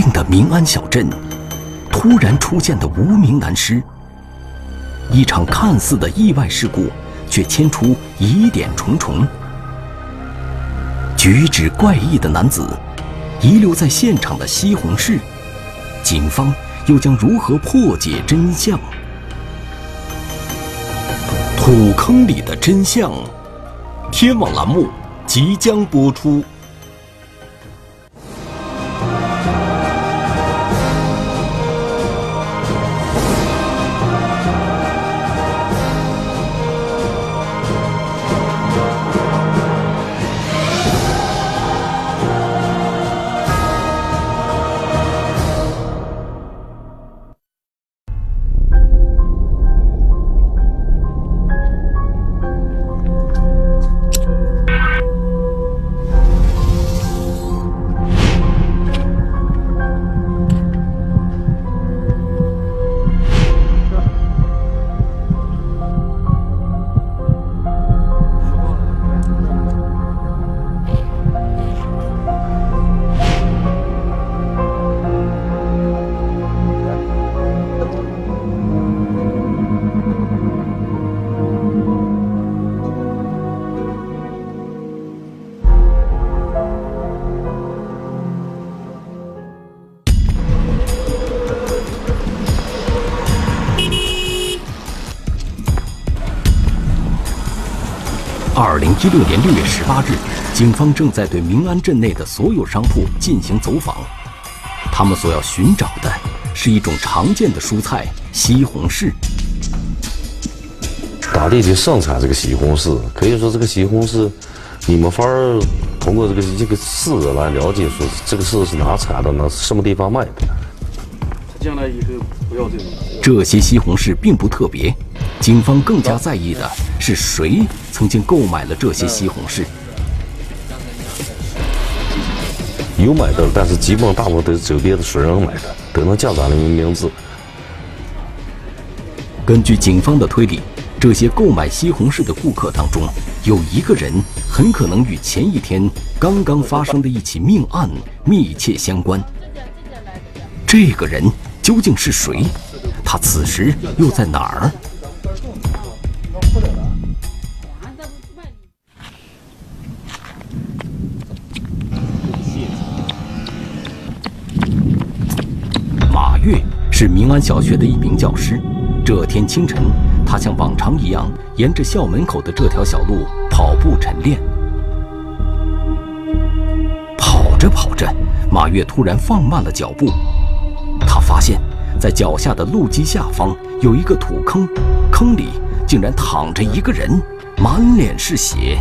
静的民安小镇，突然出现的无名男尸。一场看似的意外事故，却牵出疑点重重。举止怪异的男子，遗留在现场的西红柿，警方又将如何破解真相？土坑里的真相，天网栏目即将播出。一六年六月十八日，警方正在对明安镇内的所有商铺进行走访。他们所要寻找的是一种常见的蔬菜——西红柿。大地就盛产这个西红柿，可以说这个西红柿，你没法儿通过这个这个柿来了解说这个柿是哪产的，哪什么地方卖的。将来以后不要这种。这些西红柿并不特别。警方更加在意的是谁曾经购买了这些西红柿。有买的，但是基本上大部分都是周边的熟人买的，都能叫咱的名字。根据警方的推理，这些购买西红柿的顾客当中，有一个人很可能与前一天刚刚发生的一起命案密切相关。这个人究竟是谁？他此时又在哪儿？是明安小学的一名教师。这天清晨，他像往常一样，沿着校门口的这条小路跑步晨练。跑着跑着，马跃突然放慢了脚步。他发现，在脚下的路基下方有一个土坑，坑里竟然躺着一个人，满脸是血。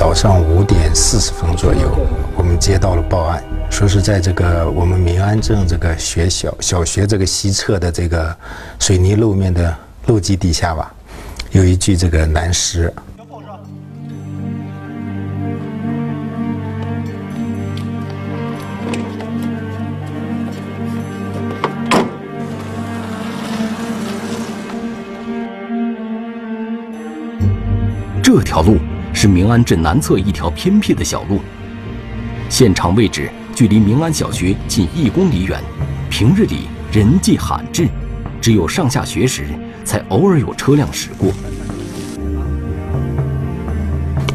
早上五点四十分左右，我们接到了报案，说是在这个我们民安镇这个学校小学这个西侧的这个水泥路面的路基底下吧，有一具这个男尸。这条路。是明安镇南侧一条偏僻的小路，现场位置距离明安小学近一公里远，平日里人迹罕至，只有上下学时才偶尔有车辆驶过。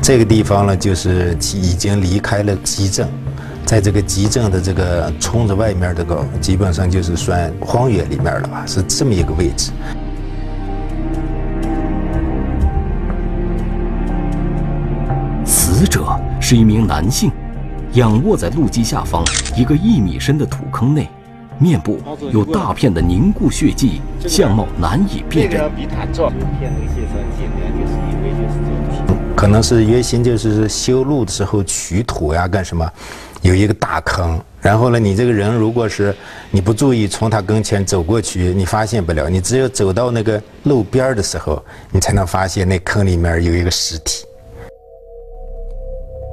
这个地方呢，就是已经离开了集镇，在这个集镇的这个村子外面，这个基本上就是算荒野里面了吧，是这么一个位置。死者是一名男性，仰卧在路基下方一个一米深的土坑内，面部有大片的凝固血迹，相貌难以辨认。可能是原先就是修路的时候取土呀，干什么，有一个大坑。然后呢，你这个人如果是你不注意从他跟前走过去，你发现不了。你只有走到那个路边的时候，你才能发现那坑里面有一个尸体。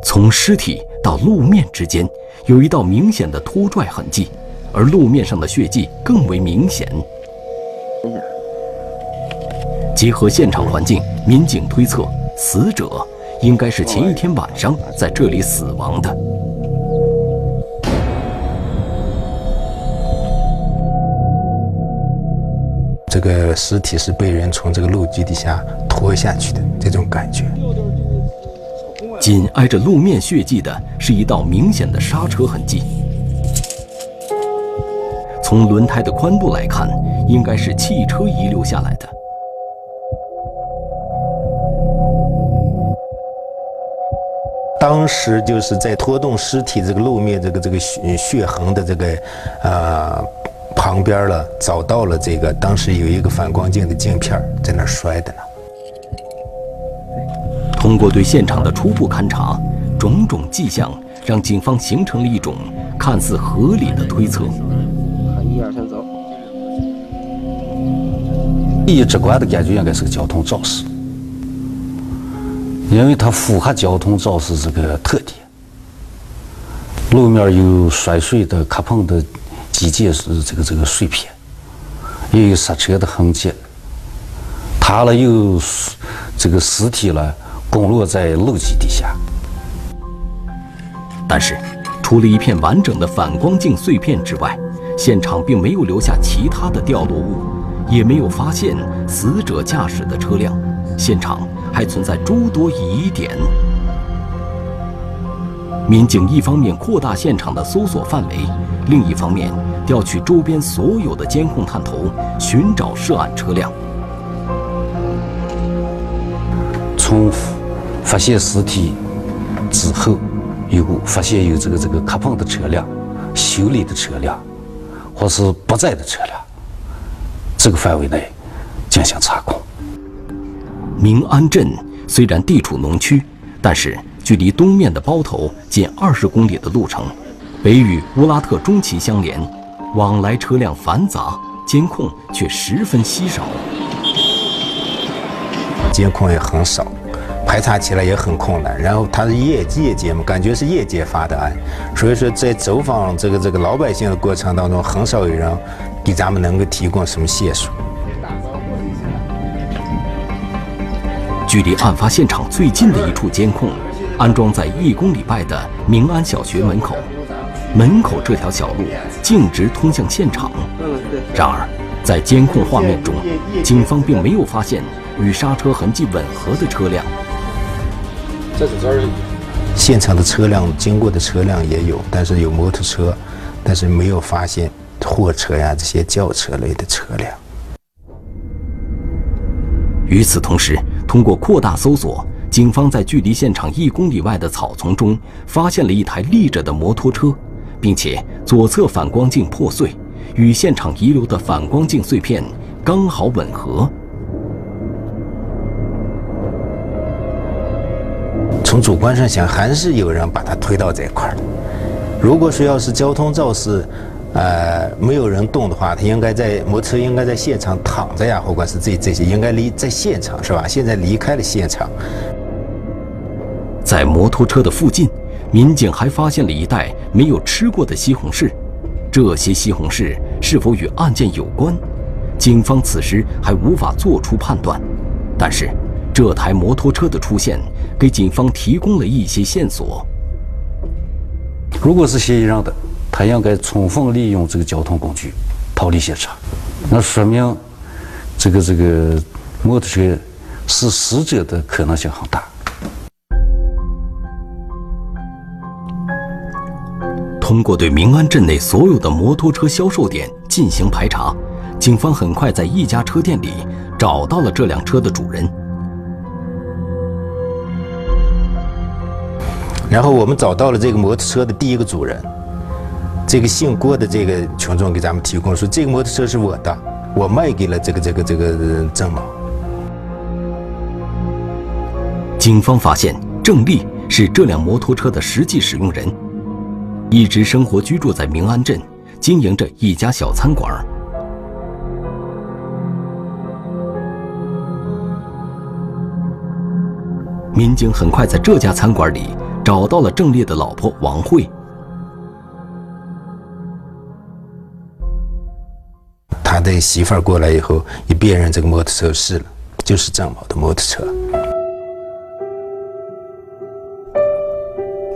从尸体到路面之间有一道明显的拖拽痕迹，而路面上的血迹更为明显。结合现场环境，民警推测，死者应该是前一天晚上在这里死亡的。这个尸体是被人从这个路基底下拖下去的，这种感觉。紧挨着路面血迹的是一道明显的刹车痕迹。从轮胎的宽度来看，应该是汽车遗留下来的。当时就是在拖动尸体这个路面这个这个血血痕的这个，呃，旁边了，找到了这个当时有一个反光镜的镜片在那摔的呢。通过对现场的初步勘查，种种迹象让警方形成了一种看似合理的推测。一二三，走。第一直观的感觉应该是个交通肇事。因为它符合交通肇事这个特点，路面有摔碎的磕碰的机械是这个这个碎片，也有刹车的痕迹，它了有这个尸体了滚落在路基底下。但是，除了一片完整的反光镜碎片之外，现场并没有留下其他的掉落物，也没有发现死者驾驶的车辆。现场。还存在诸多疑点。民警一方面扩大现场的搜索范围，另一方面调取周边所有的监控探头，寻找涉案车辆。从发现尸体之后，有发现有这个这个磕碰的车辆、修理的车辆，或是不在的车辆，这个范围内进行查控。明安镇虽然地处农区，但是距离东面的包头近二十公里的路程，北与乌拉特中旗相连，往来车辆繁杂，监控却十分稀少。监控也很少，排查起来也很困难。然后他是夜夜间嘛，感觉是夜间发的案，所以说在走访这个这个老百姓的过程当中，很少有人给咱们能够提供什么线索。距离案发现场最近的一处监控，安装在一公里外的明安小学门口。门口这条小路径直通向现场。然而，在监控画面中，警方并没有发现与刹车痕迹吻合的车辆。这是这儿现场的车辆经过的车辆也有，但是有摩托车，但是没有发现货车呀这些轿车类的车辆。与此同时，通过扩大搜索，警方在距离现场一公里外的草丛中发现了一台立着的摩托车，并且左侧反光镜破碎，与现场遗留的反光镜碎片刚好吻合。从主观上想，还是有人把它推到这块儿的。如果说要是交通肇事，呃，没有人动的话，他应该在摩托车应该在现场躺着呀，或者是这这些应该离在现场是吧？现在离开了现场，在摩托车的附近，民警还发现了一袋没有吃过的西红柿，这些西红柿是否与案件有关？警方此时还无法做出判断，但是这台摩托车的出现给警方提供了一些线索。如果是嫌疑人的。他应该充分利用这个交通工具逃离现场，那说明这个这个摩托车是死者的可能性很大。通过对明安镇内所有的摩托车销售点进行排查，警方很快在一家车店里找到了这辆车的主人。然后我们找到了这个摩托车的第一个主人。这个姓郭的这个群众给咱们提供说，这个摩托车是我的，我卖给了这个这个这个郑某。警方发现郑丽是这辆摩托车的实际使用人，一直生活居住在明安镇，经营着一家小餐馆。民警很快在这家餐馆里找到了郑烈的老婆王慧。他的媳妇儿过来以后，一辨认这个摩托车是了，就是张某的摩托车。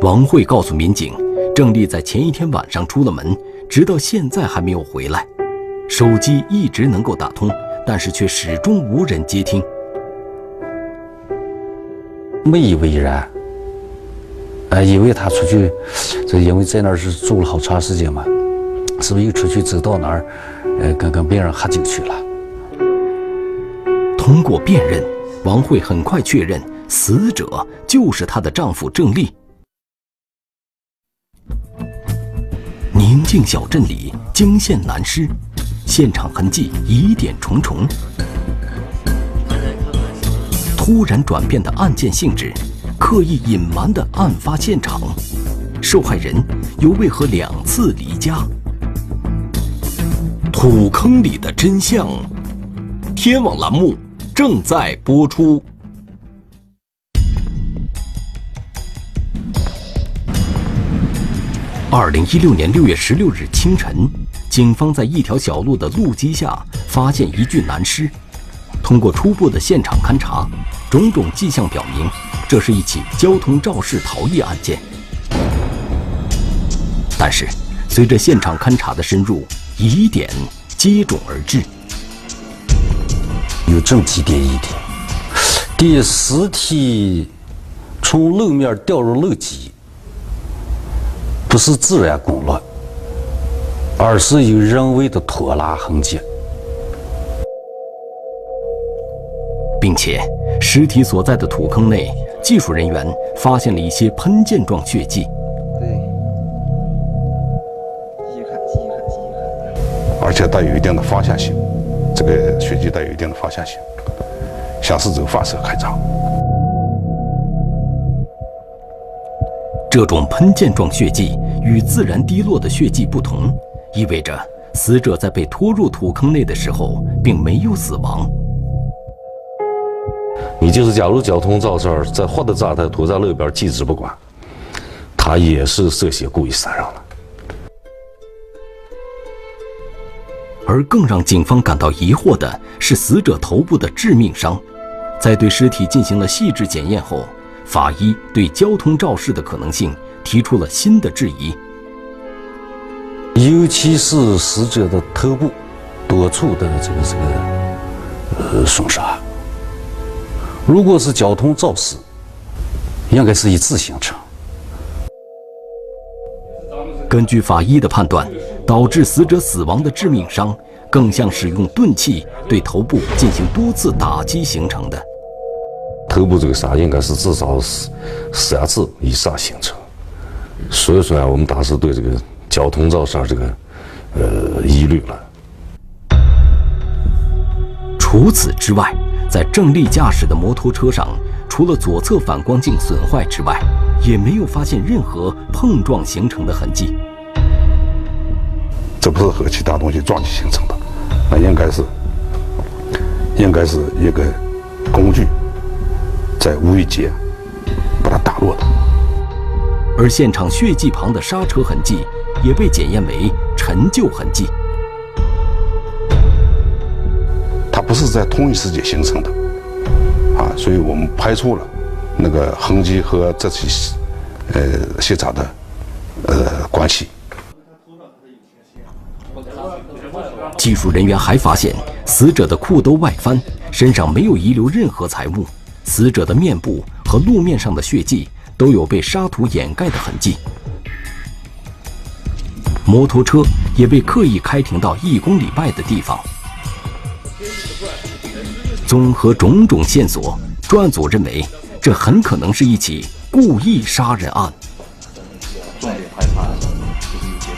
王慧告诉民警，郑丽在前一天晚上出了门，直到现在还没有回来，手机一直能够打通，但是却始终无人接听。没以为然，呃，以为他出去，这因为在那儿是住了好长时间嘛，是不是又出去走到哪儿，呃，跟跟别人喝酒去了？通过辨认，王慧很快确认死者就是她的丈夫郑丽。宁静小镇里惊现男尸，现场痕迹疑点重重。突然转变的案件性质，刻意隐瞒的案发现场，受害人又为何两次离家？土坑里的真相，天网栏目正在播出。二零一六年六月十六日清晨，警方在一条小路的路基下发现一具男尸。通过初步的现场勘查，种种迹象表明，这是一起交通肇事逃逸案件。但是，随着现场勘查的深入，疑点接踵而至。有这么几点疑点：第一，尸体从路面掉入路基，不是自然滚落，而是有人为的拖拉痕迹。并且，尸体所在的土坑内，技术人员发现了一些喷溅状血迹。对，细看细看细看。而且带有一定的方向性，这个血迹带有一定的方向性，像是走发射开张。这种喷溅状血迹与自然滴落的血迹不同，意味着死者在被拖入土坑内的时候并没有死亡。你就是假如交通肇事儿，在活的状态拖在路边，记之不管，他也是涉嫌故意杀人了。而更让警方感到疑惑的是，死者头部的致命伤，在对尸体进行了细致检验后，法医对交通肇事的可能性提出了新的质疑。尤其是死者的头部多处的这个这个呃损伤。如果是交通肇事，应该是一次形成。根据法医的判断，导致死者死亡的致命伤，更像使用钝器对头部进行多次打击形成的。头部这个伤应该是至少是三次以上形成，所以说啊，我们当时对这个交通肇事这个呃疑虑了。除此之外。在郑丽驾驶的摩托车上，除了左侧反光镜损坏之外，也没有发现任何碰撞形成的痕迹。这不是和其他东西撞击形成的，那应该是，应该是一个工具在无意间把它打落的。而现场血迹旁的刹车痕迹也被检验为陈旧痕迹。是在同一时间形成的，啊，所以我们排除了那个痕迹和这起呃现场的呃关系。技术人员还发现，死者的裤兜外翻，身上没有遗留任何财物，死者的面部和路面上的血迹都有被沙土掩盖的痕迹，摩托车也被刻意开停到一公里外的地方。综合种种线索，专案组认为，这很可能是一起故意杀人案。重点排查就是一些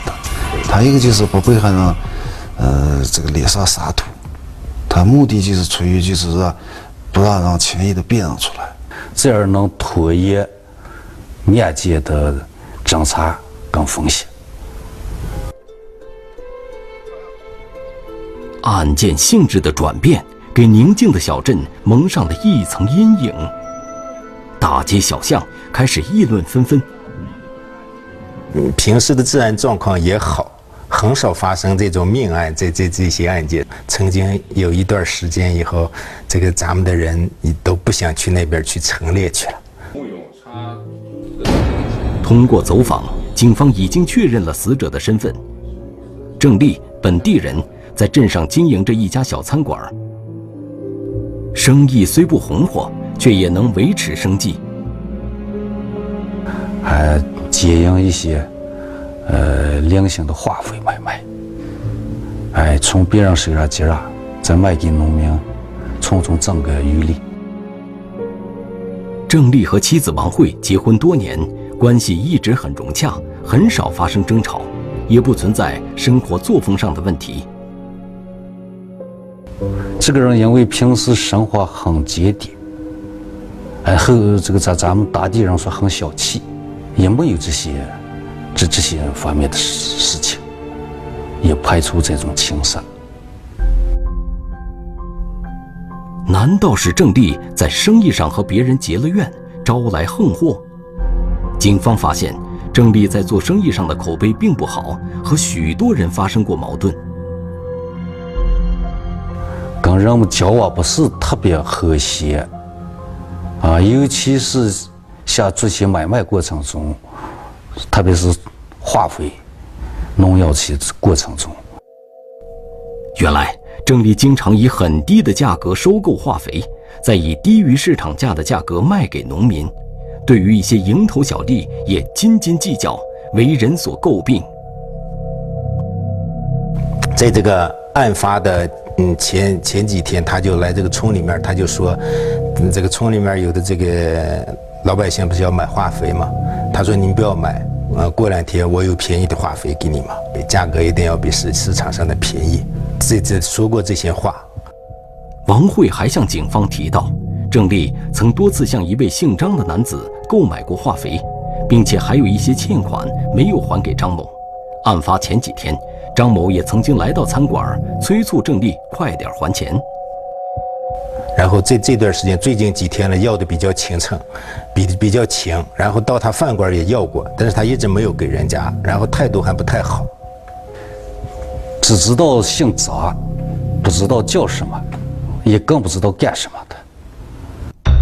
他一个就是不被害人，呃，这个脸上撒土，他目的就是出于就是说，不让让轻易的辨认出来，这样能拖延案件的侦查跟风险。案件性质的转变。给宁静的小镇蒙上了一层阴影，大街小巷开始议论纷纷。嗯，平时的治安状况也好，很少发生这种命案，这这这些案件。曾经有一段时间以后，这个咱们的人你都不想去那边去陈列去了。通过走访，警方已经确认了死者的身份。郑丽，本地人，在镇上经营着一家小餐馆，生意虽不红火，却也能维持生计。还接应一些，呃，零星的化肥买卖，哎，从别人手上接啊，再卖给农民，从中挣个余利。郑丽和妻子王慧结婚多年，关系一直很融洽，很少发生争吵，也不存在生活作风上的问题。这个人因为平时生活很节俭，哎，和这个咱咱们当地人说很小气。也没有这些，这这些方面的事事情，也排除这种情杀。难道是郑丽在生意上和别人结了怨，招来横祸？警方发现，郑丽在做生意上的口碑并不好，和许多人发生过矛盾，跟人们交往不是特别和谐，啊，尤其是。像这些买卖过程中，特别是化肥、农药些过程中，原来郑丽经常以很低的价格收购化肥，再以低于市场价的价格卖给农民。对于一些蝇头小利，也斤斤计较，为人所诟病。在这个案发的嗯前前几天，他就来这个村里面，他就说，这个村里面有的这个。老百姓不是要买化肥吗？他说：“您不要买，呃，过两天我有便宜的化肥给你嘛，价格一定要比市市场上的便宜。”这这说过这些话。王慧还向警方提到，郑丽曾多次向一位姓张的男子购买过化肥，并且还有一些欠款没有还给张某。案发前几天，张某也曾经来到餐馆催促郑丽快点还钱。然后这这段时间，最近几天呢，要的比较勤诚，比比较勤。然后到他饭馆也要过，但是他一直没有给人家，然后态度还不太好。只知道姓张，不知道叫什么，也更不知道干什么的。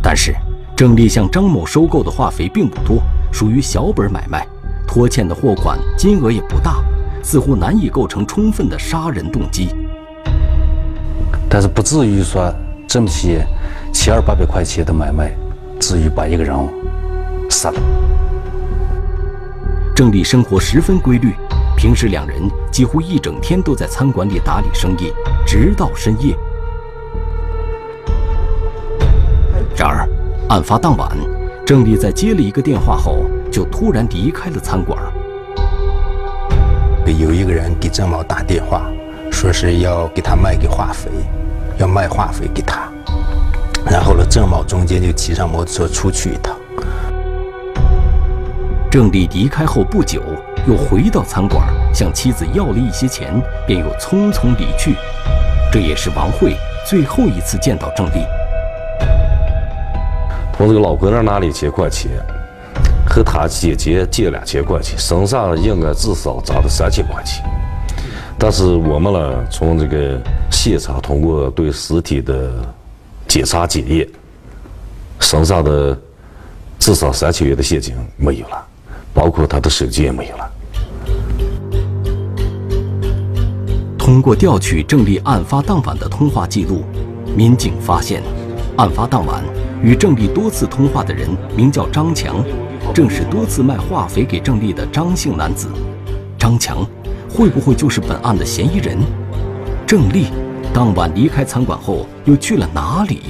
但是郑丽向张某收购的化肥并不多，属于小本买卖，拖欠的货款金额也不大，似乎难以构成充分的杀人动机。但是不至于说这么些七二八百块钱的买卖，至于把一个人杀了。郑丽生活十分规律，平时两人几乎一整天都在餐馆里打理生意，直到深夜。然而，案发当晚，郑丽在接了一个电话后，就突然离开了餐馆。有一个人给郑某打电话，说是要给他卖给化肥。要卖化肥给他，然后呢，郑某中间就骑上摩托车出去一趟。郑丽离开后不久，又回到餐馆，向妻子要了一些钱，便又匆匆离去。这也是王慧最后一次见到郑丽。从这个老哥那拿了一千块钱，和他姐姐借两千块钱，身上应该至少砸了三千块钱。但是我们呢，从这个现场通过对尸体的检查检验，身上的至少三千元的现金没有了，包括他的手机也没有了。通过调取郑丽案发当晚的通话记录，民警发现，案发当晚与郑丽多次通话的人名叫张强，正是多次卖化肥给郑丽的张姓男子。张强。会不会就是本案的嫌疑人？郑丽当晚离开餐馆后又去了哪里？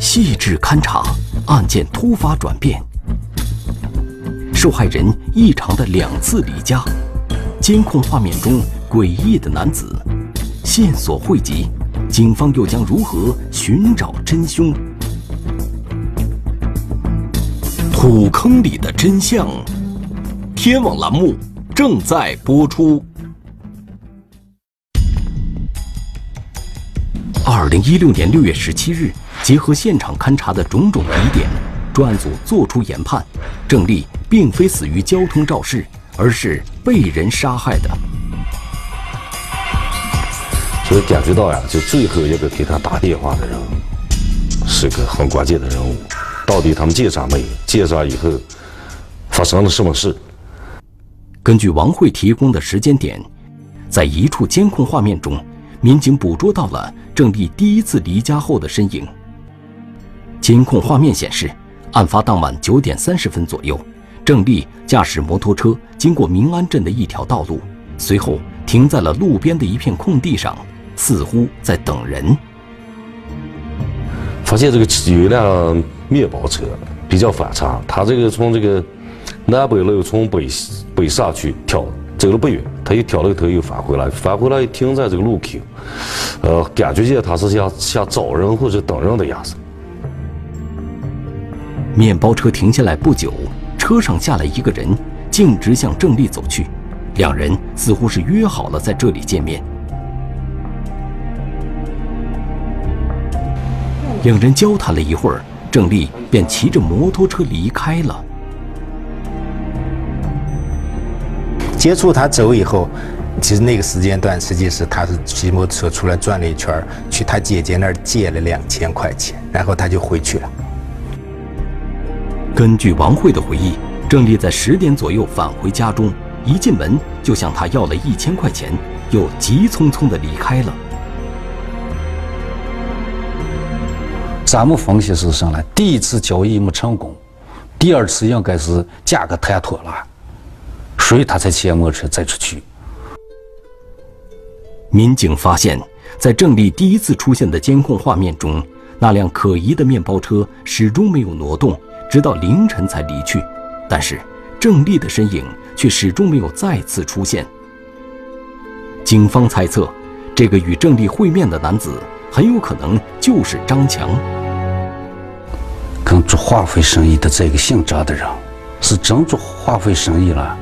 细致勘查，案件突发转变。受害人异常的两次离家，监控画面中诡异的男子，线索汇集，警方又将如何寻找真凶？土坑里的真相。天网栏目正在播出。二零一六年六月十七日，结合现场勘查的种种疑点，专案组作出研判：郑丽。并非死于交通肇事，而是被人杀害的。所以感觉到呀，就最后一个给他打电话的人，是个很关键的人物。到底他们见上没有？见上以后发生了什么事？根据王慧提供的时间点，在一处监控画面中，民警捕捉到了郑丽第一次离家后的身影。监控画面显示，案发当晚九点三十分左右，郑丽驾驶摩托车经过民安镇的一条道路，随后停在了路边的一片空地上，似乎在等人。发现这个有一辆面包车比较反常，他这个从这个南北路从北北上去跳走了不远，他又挑了个头又返回来，返回来停在这个路口，呃，感觉见他是像像找人或者等人的样子。面包车停下来不久，车上下来一个人，径直向郑丽走去，两人似乎是约好了在这里见面。两人交谈了一会儿，郑丽便骑着摩托车离开了。接触他走以后，其实那个时间段，实际是他是骑摩托车出来转了一圈，去他姐姐那儿借了两千块钱，然后他就回去了。根据王慧的回忆，郑丽在十点左右返回家中，一进门就向他要了一千块钱，又急匆匆地离开了。咱们分析是什么呢？第一次交易没成功，第二次应该是价格谈妥了，所以他才骑摩托车再出去。民警发现，在郑丽第一次出现的监控画面中，那辆可疑的面包车始终没有挪动，直到凌晨才离去。但是，郑丽的身影却始终没有再次出现。警方猜测，这个与郑丽会面的男子很有可能就是张强。跟做化肥生意的这个姓张的人，是真做化肥生意了，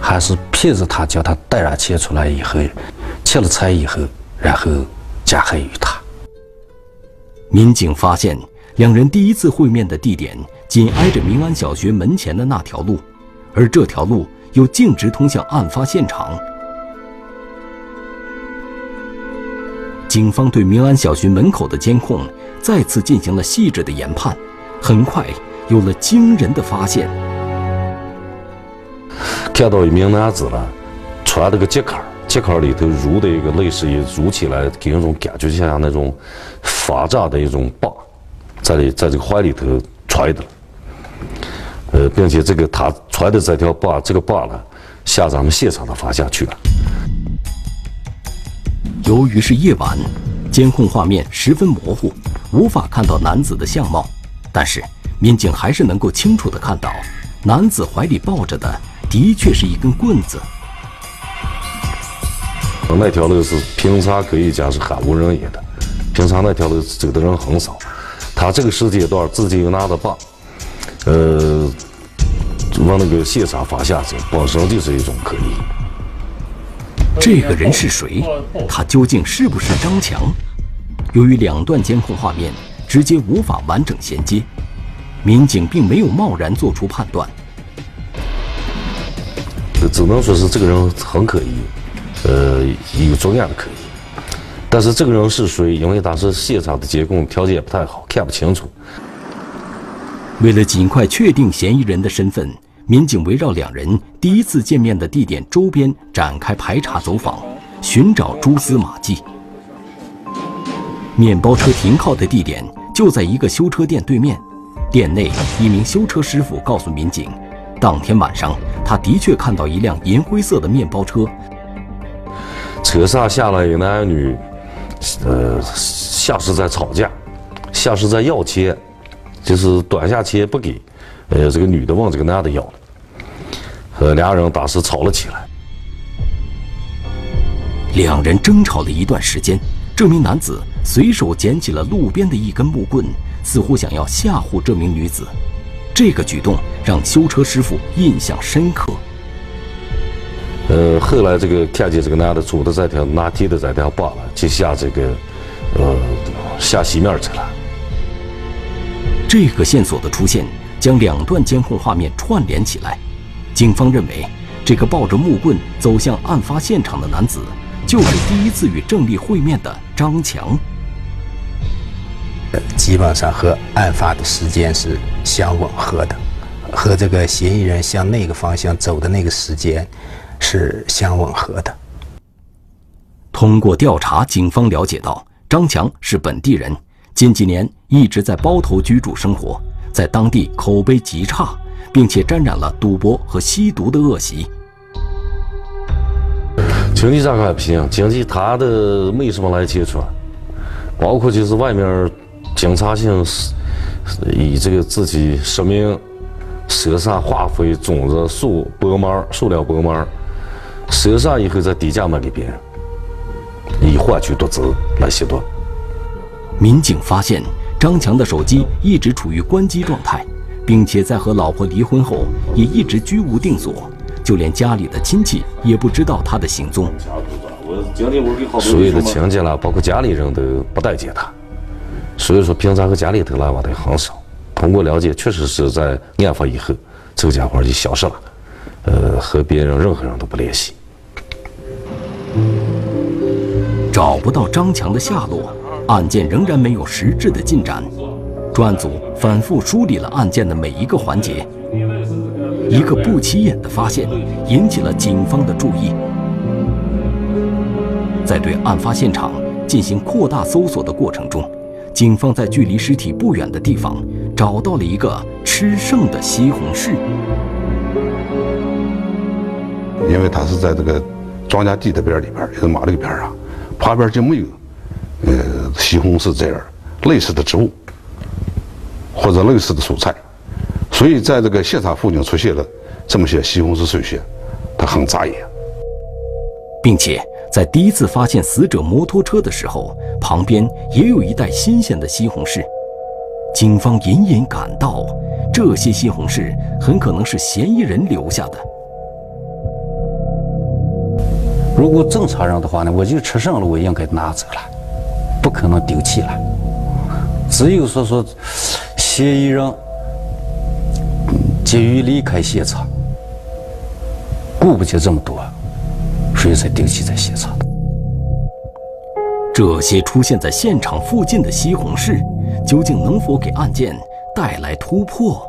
还是骗着他叫他带上钱出来以后，切了菜以后，然后加害于他？民警发现，两人第一次会面的地点紧挨着民安小学门前的那条路，而这条路又径直通向案发现场。警方对民安小学门口的监控再次进行了细致的研判。很快有了惊人的发现，看到一名男子了，穿了个夹克，夹克里头รู的一个类似于รู起来给人种感觉，就像那种发胀的一种棒，在里在这个怀里头揣的，呃，并且这个他揣的这条棒，这个棒呢，向咱们现场的方向去了。由于是夜晚，监控画面十分模糊，无法看到男子的相貌。但是，民警还是能够清楚地看到，男子怀里抱着的的确是一根棍子。那条路是平常可以讲是很无人烟的，平常那条路走的人很少。他这个时间段自己又拿着棒，呃，往那个现场方向走，本身就是一种可疑。这个人是谁？他究竟是不是张强？由于两段监控画面。直接无法完整衔接，民警并没有贸然做出判断。只能说是这个人很可疑，呃，有重要的可疑。但是这个人是谁？因为当时现场的监控条件不太好，看不清楚。为了尽快确定嫌疑人的身份，民警围绕两人第一次见面的地点周边展开排查走访，寻找蛛丝马迹。面包车停靠的地点。就在一个修车店对面，店内一名修车师傅告诉民警，当天晚上他的确看到一辆银灰色的面包车，车上下来一男一女，呃，像是在吵架，像是在要钱，就是短下钱不给，呃，这个女的问这个男的要，呃，俩人当时吵了起来，两人争吵了一段时间。这名男子随手捡起了路边的一根木棍，似乎想要吓唬这名女子。这个举动让修车师傅印象深刻。呃，后来这个看见这个男的拄的这条拿铁的这条棒了，就下这个呃下西面去了。这个线索的出现，将两段监控画面串联起来，警方认为，这个抱着木棍走向案发现场的男子，就是第一次与郑丽会面的张强。基本上和案发的时间是相吻合的，和这个嫌疑人向那个方向走的那个时间是相吻合的。通过调查，警方了解到张强是本地人，近几年一直在包头居住生活，在当地口碑极差，并且沾染了赌博和吸毒的恶习。经济这块不行，经济他的没什么来接触，包括就是外面警察性以这个自己实名赊上化肥、种子、树、薄膜、塑料薄膜，赊上以后再低价卖给别人，以换取夺资来吸毒。民警发现张强的手机一直处于关机状态，并且在和老婆离婚后也一直居无定所。就连家里的亲戚也不知道他的行踪。所有的亲戚啦，包括家里人都不待见他，所以说平常和家里头来往的很少。通过了解，确实是在案发以后，这个家伙就消失了，呃，和别人任何人都不联系。找不到张强的下落，案件仍然没有实质的进展。专案组反复梳理了案件的每一个环节。一个不起眼的发现引起了警方的注意。在对案发现场进行扩大搜索的过程中，警方在距离尸体不远的地方找到了一个吃剩的西红柿。因为它是在这个庄稼地的边里边，就是马路边上，旁边就没有呃西红柿这样类似的植物或者类似的蔬菜。所以，在这个现场附近出现了这么些西红柿碎屑，它很扎眼。并且在第一次发现死者摩托车的时候，旁边也有一袋新鲜的西红柿。警方隐隐感到，这些西红柿很可能是嫌疑人留下的。如果正常人的话呢，我就吃剩了，我应该拿走了，不可能丢弃了。只有说说嫌疑人。急于离开现场，顾不及这么多，所以才丢弃在现场。这些出现在现场附近的西红柿，究竟能否给案件带来突破？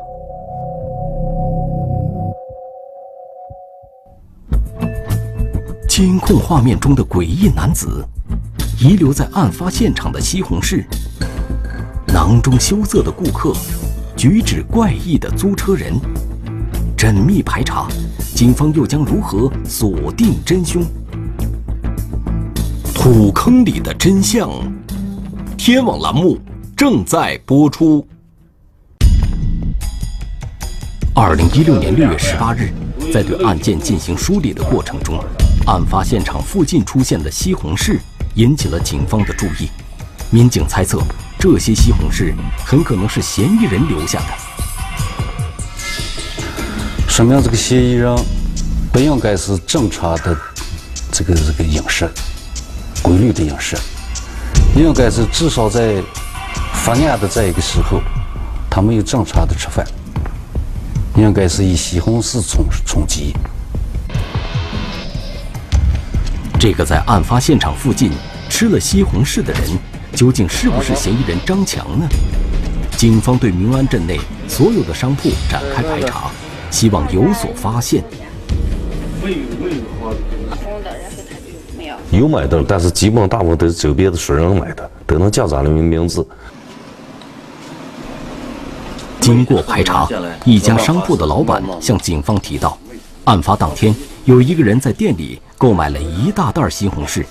监控画面中的诡异男子，遗留在案发现场的西红柿，囊中羞涩的顾客。举止怪异的租车人，缜密排查，警方又将如何锁定真凶？土坑里的真相，天网栏目正在播出。二零一六年六月十八日，在对案件进行梳理的过程中，案发现场附近出现的西红柿引起了警方的注意，民警猜测。这些西红柿很可能是嫌疑人留下的，说明这个嫌疑人不应该是正常的这个这个饮食规律的饮食，应该是至少在发案的这一个时候，他没有正常的吃饭，应该是以西红柿充充饥。这个在案发现场附近吃了西红柿的人。究竟是不是嫌疑人张强呢？警方对明安镇内所有的商铺展开排查，希望有所发现。有买的，但是基本大部分都是周边的熟人买的，都能叫咱的名字。经过排查，一家商铺的老板向警方提到，案发当天有一个人在店里购买了一大袋西红柿。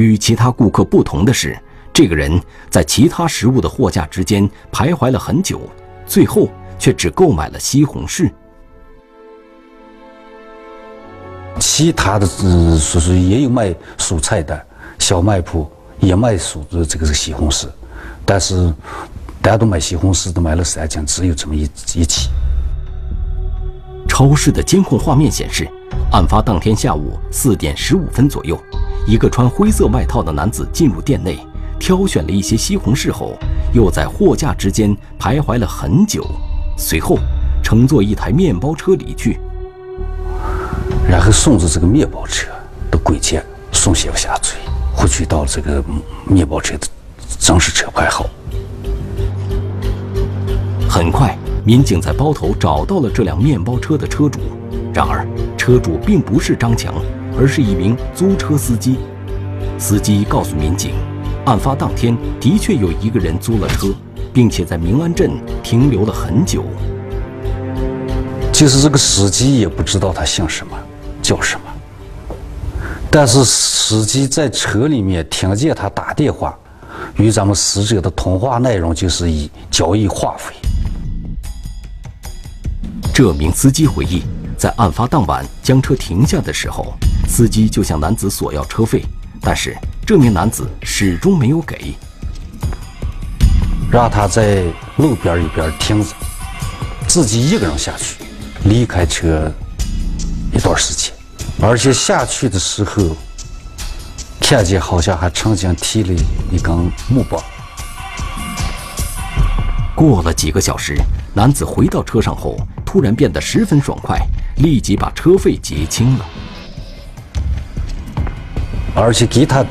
与其他顾客不同的是，这个人在其他食物的货架之间徘徊了很久，最后却只购买了西红柿。其他的，嗯，说是也有卖蔬菜的小卖铺，也卖蔬这个是西红柿，但是单独买西红柿都买了三斤，只有这么一一起。超市的监控画面显示，案发当天下午四点十五分左右。一个穿灰色外套的男子进入店内，挑选了一些西红柿后，又在货架之间徘徊了很久，随后乘坐一台面包车离去。然后送着这个面包车的轨迹送媳妇下嘴，获取到这个面包车的正式车牌号。很快，民警在包头找到了这辆面包车的车主，然而车主并不是张强，而是一名租车司机。司机告诉民警，案发当天的确有一个人租了车，并且在明安镇停留了很久。其实这个司机也不知道他姓什么，叫什么，但是司机在车里面听见他打电话，与咱们死者的通话内容就是以交易话费。这名司机回忆，在案发当晚将车停下的时候，司机就向男子索要车费。但是这名男子始终没有给，让他在路边一边停着，自己一个人下去，离开车一段时间，而且下去的时候，看见好像还曾经提了一根木棒。过了几个小时，男子回到车上后，突然变得十分爽快，立即把车费结清了。而且给他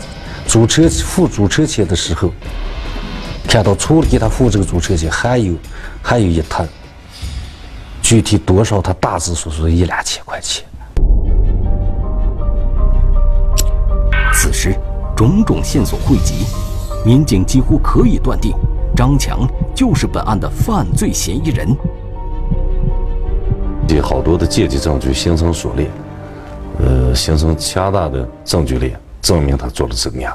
租车付租车钱的时候，看到除了给他付这个租车钱，还有还有一摊，具体多少他大致说是一两千块钱。此时种种线索汇集，民警几乎可以断定，张强就是本案的犯罪嫌疑人。好多的借据证据形成锁链，呃，形成强大的证据链。证明他做了这个案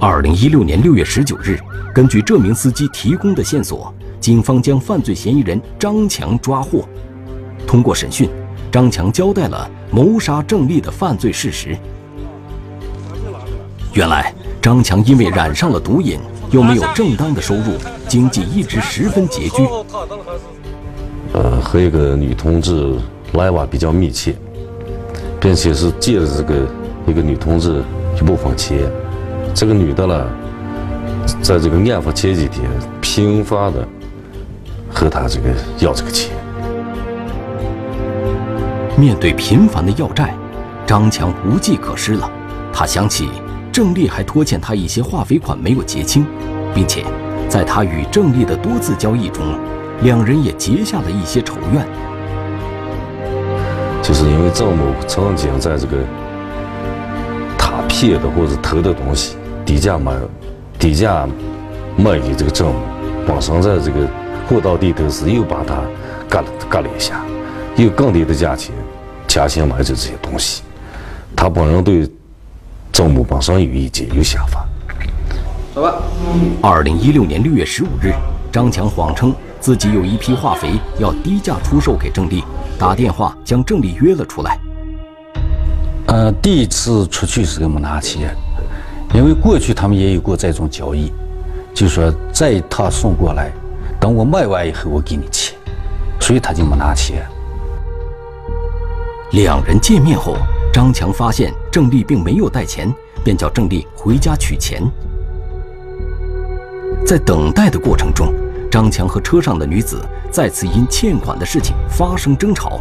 二零一六年六月十九日，根据这名司机提供的线索，警方将犯罪嫌疑人张强抓获。通过审讯，张强交代了谋杀郑丽的犯罪事实。原来，张强因为染上了毒瘾，又没有正当的收入，经济一直十分拮据。呃，和一个女同志来往比较密切。并且是借着这个一个女同志一部分钱，这个女的呢，在这个案发前几天频繁的和他这个要这个钱。面对频繁的要债，张强无计可施了。他想起郑丽还拖欠他一些化肥款没有结清，并且在他与郑丽的多次交易中，两人也结下了一些仇怨。就是因为郑某曾经在这个他骗的或者偷的东西低价卖，低价卖给这个郑某，本身在这个货到地头时又把他割了割了一下，用更低的价钱强行买走这些东西。他本人对郑某本身有意见有想法。走吧。二零一六年六月十五日，张强谎称自己有一批化肥要低价出售给郑丽。打电话将郑丽约了出来。呃，第一次出去是没拿钱，因为过去他们也有过这种交易，就说这一趟送过来，等我卖完以后我给你钱，所以他就没拿钱。两人见面后，张强发现郑丽并没有带钱，便叫郑丽回家取钱。在等待的过程中。张强和车上的女子再次因欠款的事情发生争吵，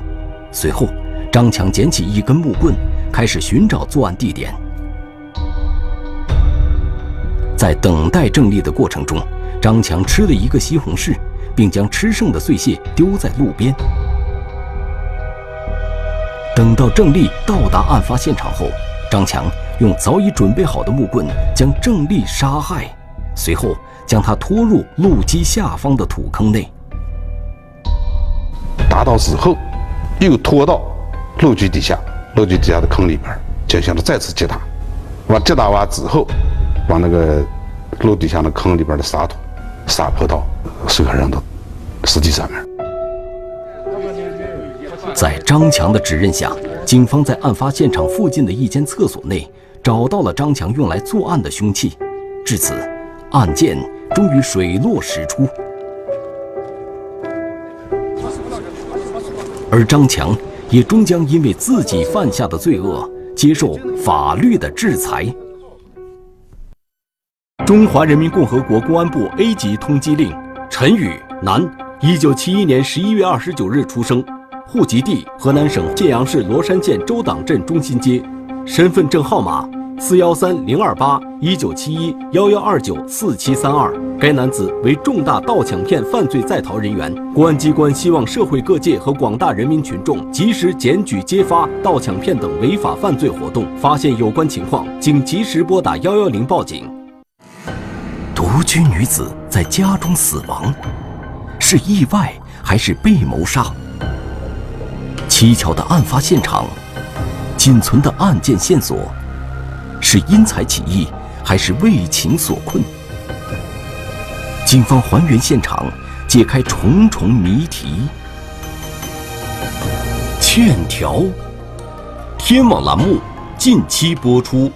随后，张强捡起一根木棍，开始寻找作案地点。在等待郑丽的过程中，张强吃了一个西红柿，并将吃剩的碎屑丢在路边。等到郑丽到达案发现场后，张强用早已准备好的木棍将郑丽杀害，随后。将他拖入路基下方的土坑内，打倒之后，又拖到路基底下，路基底下的坑里边进行了再次击打。完击打完之后，把那个路底下的坑里边的沙土撒泼到受害人的尸体上面。在张强的指认下，警方在案发现场附近的一间厕所内找到了张强用来作案的凶器。至此。案件终于水落石出，而张强也终将因为自己犯下的罪恶接受法律的制裁。中华人民共和国公安部 A 级通缉令：陈宇，男，一九七一年十一月二十九日出生，户籍地河南省建阳市罗山县周党镇中心街，身份证号码四幺三零二八一九七一幺幺二九四七三二。该男子为重大盗抢骗犯罪在逃人员，公安机关希望社会各界和广大人民群众及时检举揭发盗抢骗等违法犯罪活动，发现有关情况，请及时拨打幺幺零报警。独居女子在家中死亡，是意外还是被谋杀？蹊跷的案发现场，仅存的案件线索，是因财起意还是为情所困？警方还原现场，解开重重谜题。欠条，天网栏目近期播出。